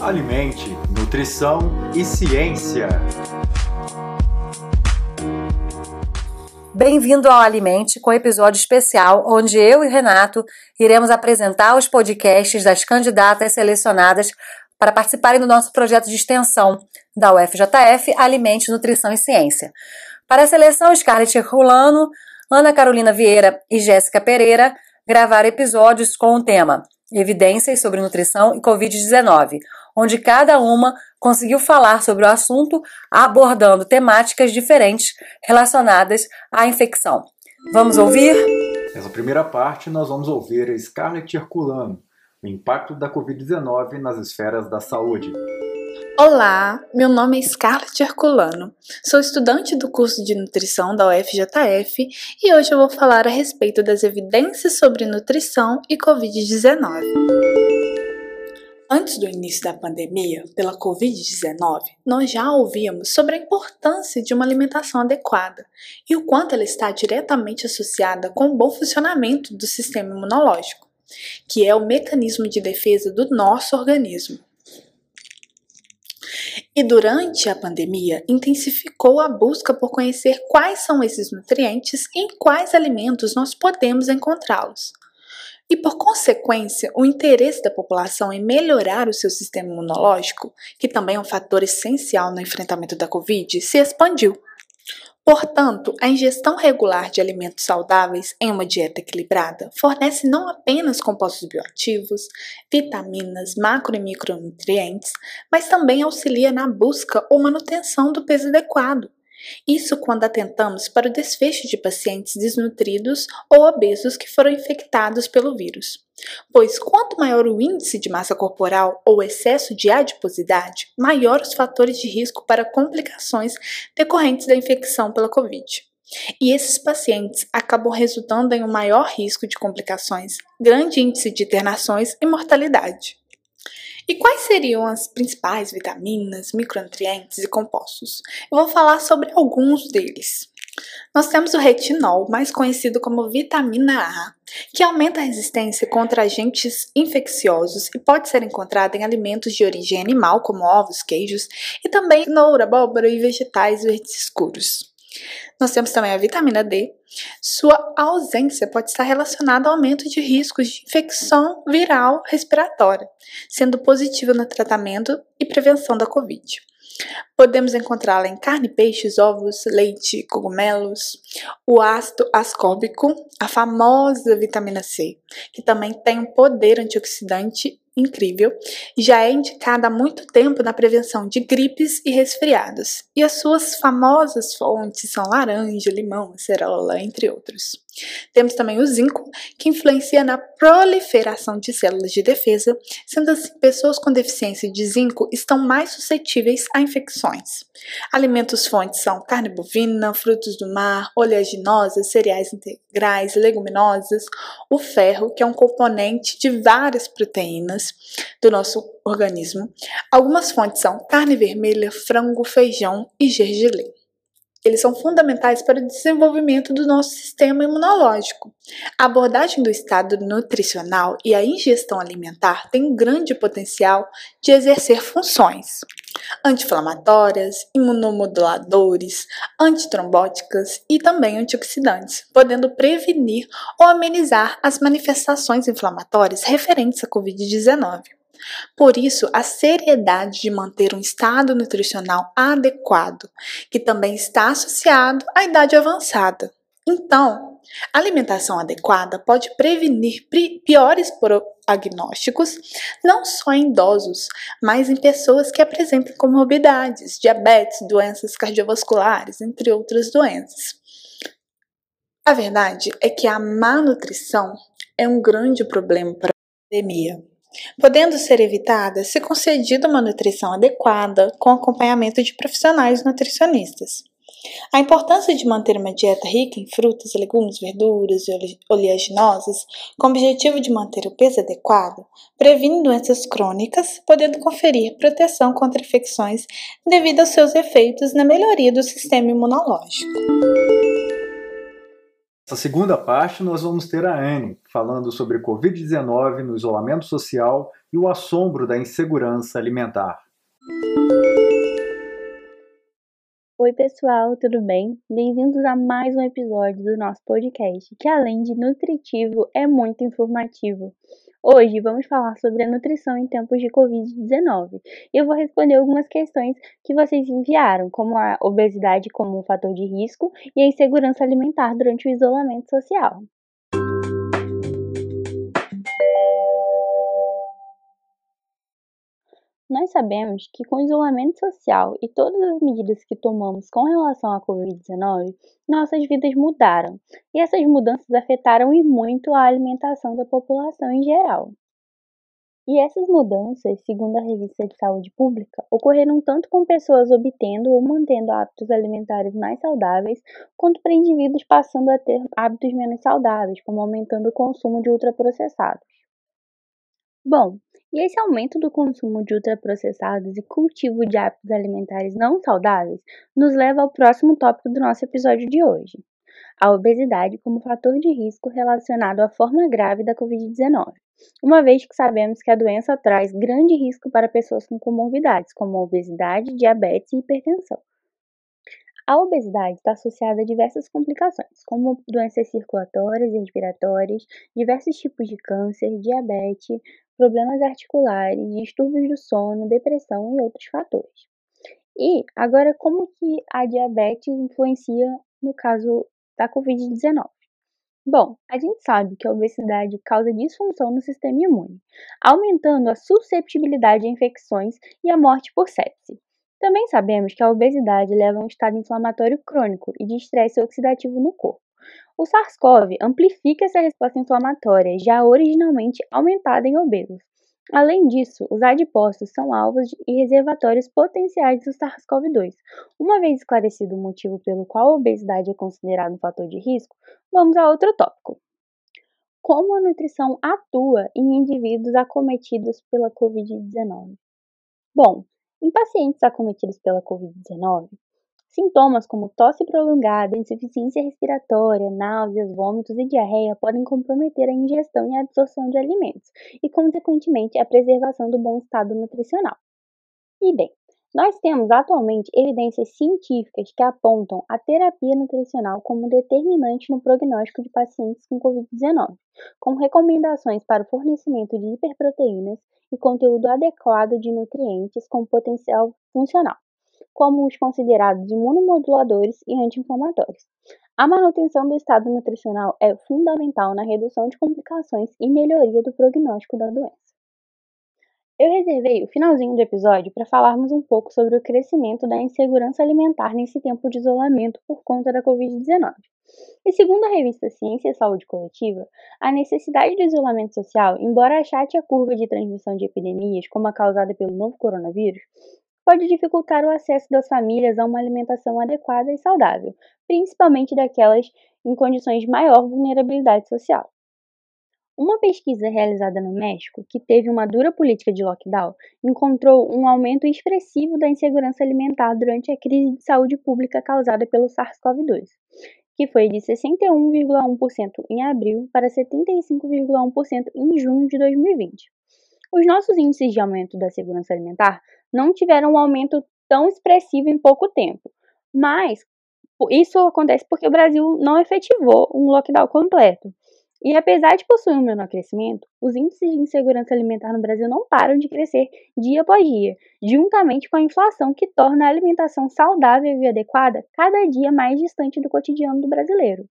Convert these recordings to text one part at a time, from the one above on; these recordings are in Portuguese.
Alimente, nutrição e ciência. Bem-vindo ao Alimente com episódio especial onde eu e Renato iremos apresentar os podcasts das candidatas selecionadas para participarem do nosso projeto de extensão da UFJF Alimente, Nutrição e Ciência. Para a seleção, Scarlett Herculano, Ana Carolina Vieira e Jéssica Pereira gravaram episódios com o tema Evidências sobre Nutrição e Covid-19, onde cada uma conseguiu falar sobre o assunto, abordando temáticas diferentes relacionadas à infecção. Vamos ouvir? Nessa primeira parte, nós vamos ouvir a Scarlett Herculano, o impacto da Covid-19 nas esferas da saúde. Olá, meu nome é Scarlett Herculano, sou estudante do curso de nutrição da UFJF e hoje eu vou falar a respeito das evidências sobre nutrição e Covid-19. Antes do início da pandemia pela Covid-19, nós já ouvíamos sobre a importância de uma alimentação adequada e o quanto ela está diretamente associada com o bom funcionamento do sistema imunológico, que é o mecanismo de defesa do nosso organismo. E durante a pandemia, intensificou a busca por conhecer quais são esses nutrientes e em quais alimentos nós podemos encontrá-los. E por consequência, o interesse da população em melhorar o seu sistema imunológico, que também é um fator essencial no enfrentamento da Covid, se expandiu. Portanto, a ingestão regular de alimentos saudáveis em uma dieta equilibrada fornece não apenas compostos bioativos, vitaminas, macro e micronutrientes, mas também auxilia na busca ou manutenção do peso adequado. Isso quando atentamos para o desfecho de pacientes desnutridos ou obesos que foram infectados pelo vírus pois quanto maior o índice de massa corporal ou excesso de adiposidade, maior os fatores de risco para complicações decorrentes da infecção pela Covid. E esses pacientes acabam resultando em um maior risco de complicações, grande índice de internações e mortalidade. E quais seriam as principais vitaminas, micronutrientes e compostos? Eu vou falar sobre alguns deles. Nós temos o retinol, mais conhecido como vitamina A, que aumenta a resistência contra agentes infecciosos e pode ser encontrado em alimentos de origem animal, como ovos, queijos, e também cenoura, abóbora e vegetais verdes escuros. Nós temos também a vitamina D. Sua ausência pode estar relacionada ao aumento de riscos de infecção viral respiratória, sendo positiva no tratamento e prevenção da Covid. Podemos encontrá-la em carne, peixes, ovos, leite, cogumelos, o ácido ascórbico, a famosa vitamina C, que também tem um poder antioxidante incrível já é indicada há muito tempo na prevenção de gripes e resfriados. E as suas famosas fontes são laranja, limão, acerola, entre outros. Temos também o zinco, que influencia na proliferação de células de defesa, sendo assim pessoas com deficiência de zinco estão mais suscetíveis a infecções. Alimentos fontes são carne bovina, frutos do mar, oleaginosas, cereais integrais, leguminosas, o ferro, que é um componente de várias proteínas do nosso organismo. Algumas fontes são carne vermelha, frango, feijão e gergelim. Eles são fundamentais para o desenvolvimento do nosso sistema imunológico. A abordagem do estado nutricional e a ingestão alimentar tem um grande potencial de exercer funções anti-inflamatórias, imunomoduladores, antitrombóticas e também antioxidantes, podendo prevenir ou amenizar as manifestações inflamatórias referentes à COVID-19. Por isso, a seriedade de manter um estado nutricional adequado, que também está associado à idade avançada. Então, alimentação adequada pode prevenir piores prognósticos, não só em idosos, mas em pessoas que apresentam comorbidades, diabetes, doenças cardiovasculares, entre outras doenças. A verdade é que a má nutrição é um grande problema para a pandemia podendo ser evitada se concedida uma nutrição adequada com acompanhamento de profissionais nutricionistas. A importância de manter uma dieta rica em frutas, legumes, verduras e oleaginosas, com o objetivo de manter o peso adequado, previne doenças crônicas, podendo conferir proteção contra infecções devido aos seus efeitos na melhoria do sistema imunológico. Nessa segunda parte, nós vamos ter a Anne falando sobre Covid-19 no isolamento social e o assombro da insegurança alimentar. Oi, pessoal, tudo bem? Bem-vindos a mais um episódio do nosso podcast, que além de nutritivo, é muito informativo. Hoje vamos falar sobre a nutrição em tempos de Covid-19 e eu vou responder algumas questões que vocês enviaram, como a obesidade como um fator de risco e a insegurança alimentar durante o isolamento social. Nós sabemos que com o isolamento social e todas as medidas que tomamos com relação à Covid-19, nossas vidas mudaram, e essas mudanças afetaram e muito a alimentação da população em geral. E essas mudanças, segundo a Revista de Saúde Pública, ocorreram tanto com pessoas obtendo ou mantendo hábitos alimentares mais saudáveis, quanto para indivíduos passando a ter hábitos menos saudáveis, como aumentando o consumo de ultraprocessados. Bom, e esse aumento do consumo de ultraprocessados e cultivo de hábitos alimentares não saudáveis nos leva ao próximo tópico do nosso episódio de hoje: a obesidade como fator de risco relacionado à forma grave da Covid-19, uma vez que sabemos que a doença traz grande risco para pessoas com comorbidades, como obesidade, diabetes e hipertensão. A obesidade está associada a diversas complicações, como doenças circulatórias e respiratórias, diversos tipos de câncer, diabetes, problemas articulares, distúrbios do sono, depressão e outros fatores. E agora, como que a diabetes influencia no caso da Covid-19? Bom, a gente sabe que a obesidade causa disfunção no sistema imune, aumentando a susceptibilidade a infecções e a morte por sepse. Também sabemos que a obesidade leva a um estado inflamatório crônico e de estresse oxidativo no corpo. O SARS-CoV amplifica essa resposta inflamatória, já originalmente aumentada em obesos. Além disso, os adipócitos são alvos e reservatórios potenciais do SARS-CoV-2. Uma vez esclarecido o motivo pelo qual a obesidade é considerada um fator de risco, vamos a outro tópico. Como a nutrição atua em indivíduos acometidos pela Covid-19? Bom, em pacientes acometidos pela Covid-19, Sintomas como tosse prolongada, insuficiência respiratória, náuseas, vômitos e diarreia podem comprometer a ingestão e a absorção de alimentos e, consequentemente, a preservação do bom estado nutricional. E bem, nós temos atualmente evidências científicas que apontam a terapia nutricional como determinante no prognóstico de pacientes com Covid-19, com recomendações para o fornecimento de hiperproteínas e conteúdo adequado de nutrientes com potencial funcional como os considerados imunomoduladores e anti-inflamatórios. A manutenção do estado nutricional é fundamental na redução de complicações e melhoria do prognóstico da doença. Eu reservei o finalzinho do episódio para falarmos um pouco sobre o crescimento da insegurança alimentar nesse tempo de isolamento por conta da Covid-19. E segundo a revista Ciência e Saúde Coletiva, a necessidade do isolamento social, embora achate a curva de transmissão de epidemias como a causada pelo novo coronavírus, pode dificultar o acesso das famílias a uma alimentação adequada e saudável, principalmente daquelas em condições de maior vulnerabilidade social. Uma pesquisa realizada no México, que teve uma dura política de lockdown, encontrou um aumento expressivo da insegurança alimentar durante a crise de saúde pública causada pelo SARS-CoV-2, que foi de 61,1% em abril para 75,1% em junho de 2020. Os nossos índices de aumento da segurança alimentar não tiveram um aumento tão expressivo em pouco tempo. Mas isso acontece porque o Brasil não efetivou um lockdown completo. E apesar de possuir um menor crescimento, os índices de insegurança alimentar no Brasil não param de crescer dia após dia, juntamente com a inflação que torna a alimentação saudável e adequada cada dia mais distante do cotidiano do brasileiro.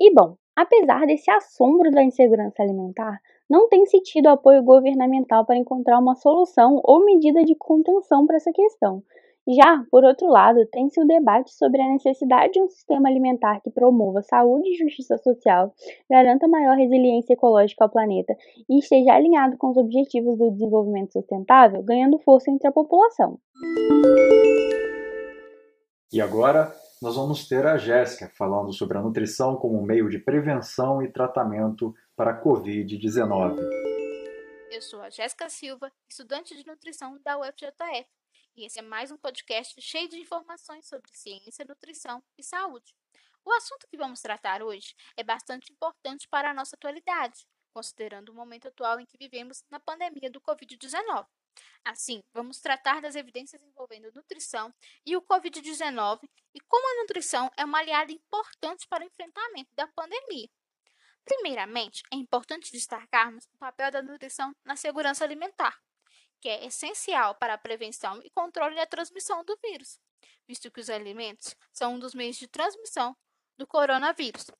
E bom, apesar desse assombro da insegurança alimentar, não tem se tido apoio governamental para encontrar uma solução ou medida de contenção para essa questão. Já, por outro lado, tem-se o debate sobre a necessidade de um sistema alimentar que promova saúde e justiça social, garanta maior resiliência ecológica ao planeta e esteja alinhado com os objetivos do desenvolvimento sustentável, ganhando força entre a população. E agora, nós vamos ter a Jéssica falando sobre a nutrição como meio de prevenção e tratamento para a Covid-19. Eu sou a Jéssica Silva, estudante de nutrição da UFJF, e esse é mais um podcast cheio de informações sobre ciência, nutrição e saúde. O assunto que vamos tratar hoje é bastante importante para a nossa atualidade, considerando o momento atual em que vivemos na pandemia do Covid-19. Assim, vamos tratar das evidências envolvendo nutrição e o Covid-19 e como a nutrição é uma aliada importante para o enfrentamento da pandemia. Primeiramente, é importante destacarmos o papel da nutrição na segurança alimentar, que é essencial para a prevenção e controle da transmissão do vírus, visto que os alimentos são um dos meios de transmissão do coronavírus,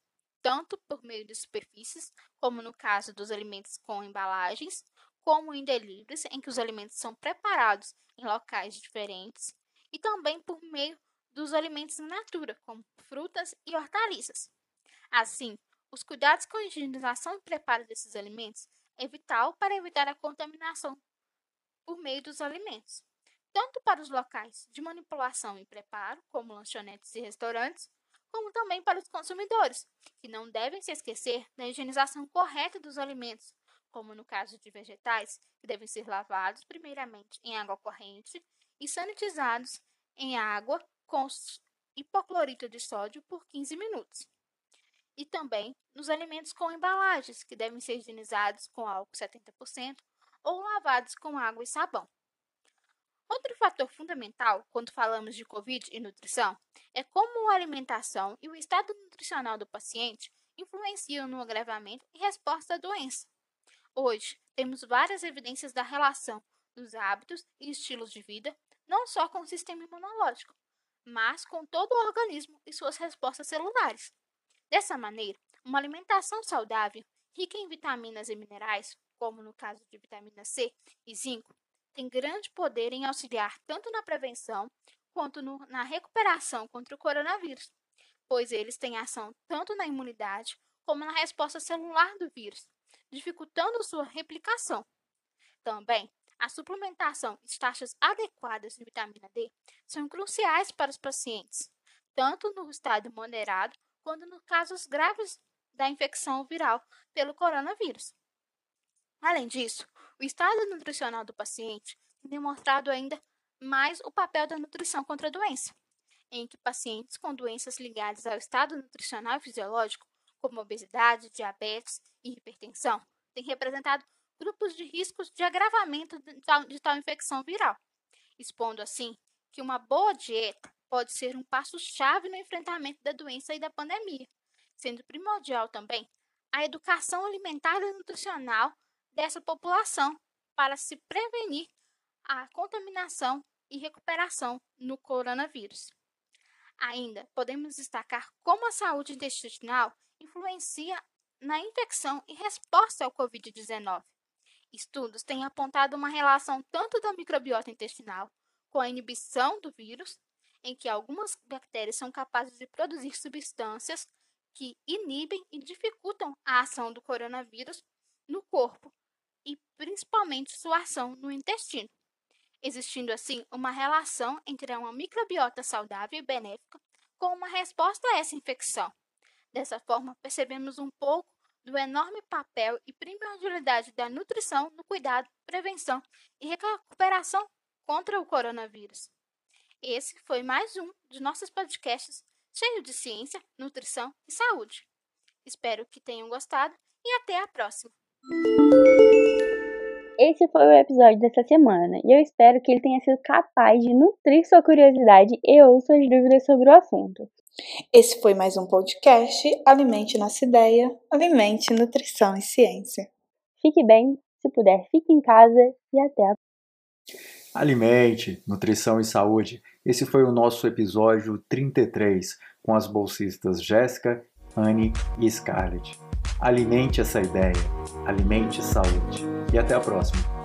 tanto por meio de superfícies, como no caso dos alimentos com embalagens, como em deliveries, em que os alimentos são preparados em locais diferentes, e também por meio dos alimentos in natura, como frutas e hortaliças. Assim, os cuidados com a higienização e preparo desses alimentos é vital para evitar a contaminação por meio dos alimentos, tanto para os locais de manipulação e preparo, como lanchonetes e restaurantes, como também para os consumidores, que não devem se esquecer da higienização correta dos alimentos, como no caso de vegetais, que devem ser lavados primeiramente em água corrente e sanitizados em água com hipoclorito de sódio por 15 minutos. E também nos alimentos com embalagens, que devem ser higienizados com álcool 70% ou lavados com água e sabão. Outro fator fundamental quando falamos de Covid e nutrição é como a alimentação e o estado nutricional do paciente influenciam no agravamento e resposta à doença. Hoje, temos várias evidências da relação dos hábitos e estilos de vida, não só com o sistema imunológico, mas com todo o organismo e suas respostas celulares. Dessa maneira, uma alimentação saudável, rica em vitaminas e minerais, como no caso de vitamina C e zinco, tem grande poder em auxiliar tanto na prevenção quanto no, na recuperação contra o coronavírus, pois eles têm ação tanto na imunidade como na resposta celular do vírus, dificultando sua replicação. Também, a suplementação e taxas adequadas de vitamina D são cruciais para os pacientes, tanto no estado moderado quanto nos casos graves da infecção viral pelo coronavírus. Além disso, o estado nutricional do paciente tem demonstrado ainda mais o papel da nutrição contra a doença, em que pacientes com doenças ligadas ao estado nutricional e fisiológico, como obesidade, diabetes e hipertensão, têm representado grupos de riscos de agravamento de tal, de tal infecção viral, expondo assim que uma boa dieta pode ser um passo-chave no enfrentamento da doença e da pandemia, sendo primordial também a educação alimentar e nutricional dessa população para se prevenir a contaminação e recuperação no coronavírus. Ainda podemos destacar como a saúde intestinal influencia na infecção e resposta ao Covid-19. Estudos têm apontado uma relação tanto da microbiota intestinal com a inibição do vírus, em que algumas bactérias são capazes de produzir substâncias que inibem e dificultam a ação do coronavírus no corpo, e principalmente sua ação no intestino, existindo assim uma relação entre uma microbiota saudável e benéfica com uma resposta a essa infecção. Dessa forma, percebemos um pouco do enorme papel e primordialidade da nutrição no cuidado, prevenção e recuperação contra o coronavírus. Esse foi mais um de nossos podcasts cheio de ciência, nutrição e saúde. Espero que tenham gostado e até a próxima! Esse foi o episódio dessa semana e eu espero que ele tenha sido capaz de nutrir sua curiosidade e ou suas dúvidas sobre o assunto. Esse foi mais um podcast Alimente Nossa Ideia, Alimente Nutrição e Ciência. Fique bem, se puder, fique em casa e até a Alimente, Nutrição e Saúde. Esse foi o nosso episódio 33 com as bolsistas Jéssica, Anne e Scarlett. Alimente essa ideia, alimente saúde. E até a próxima.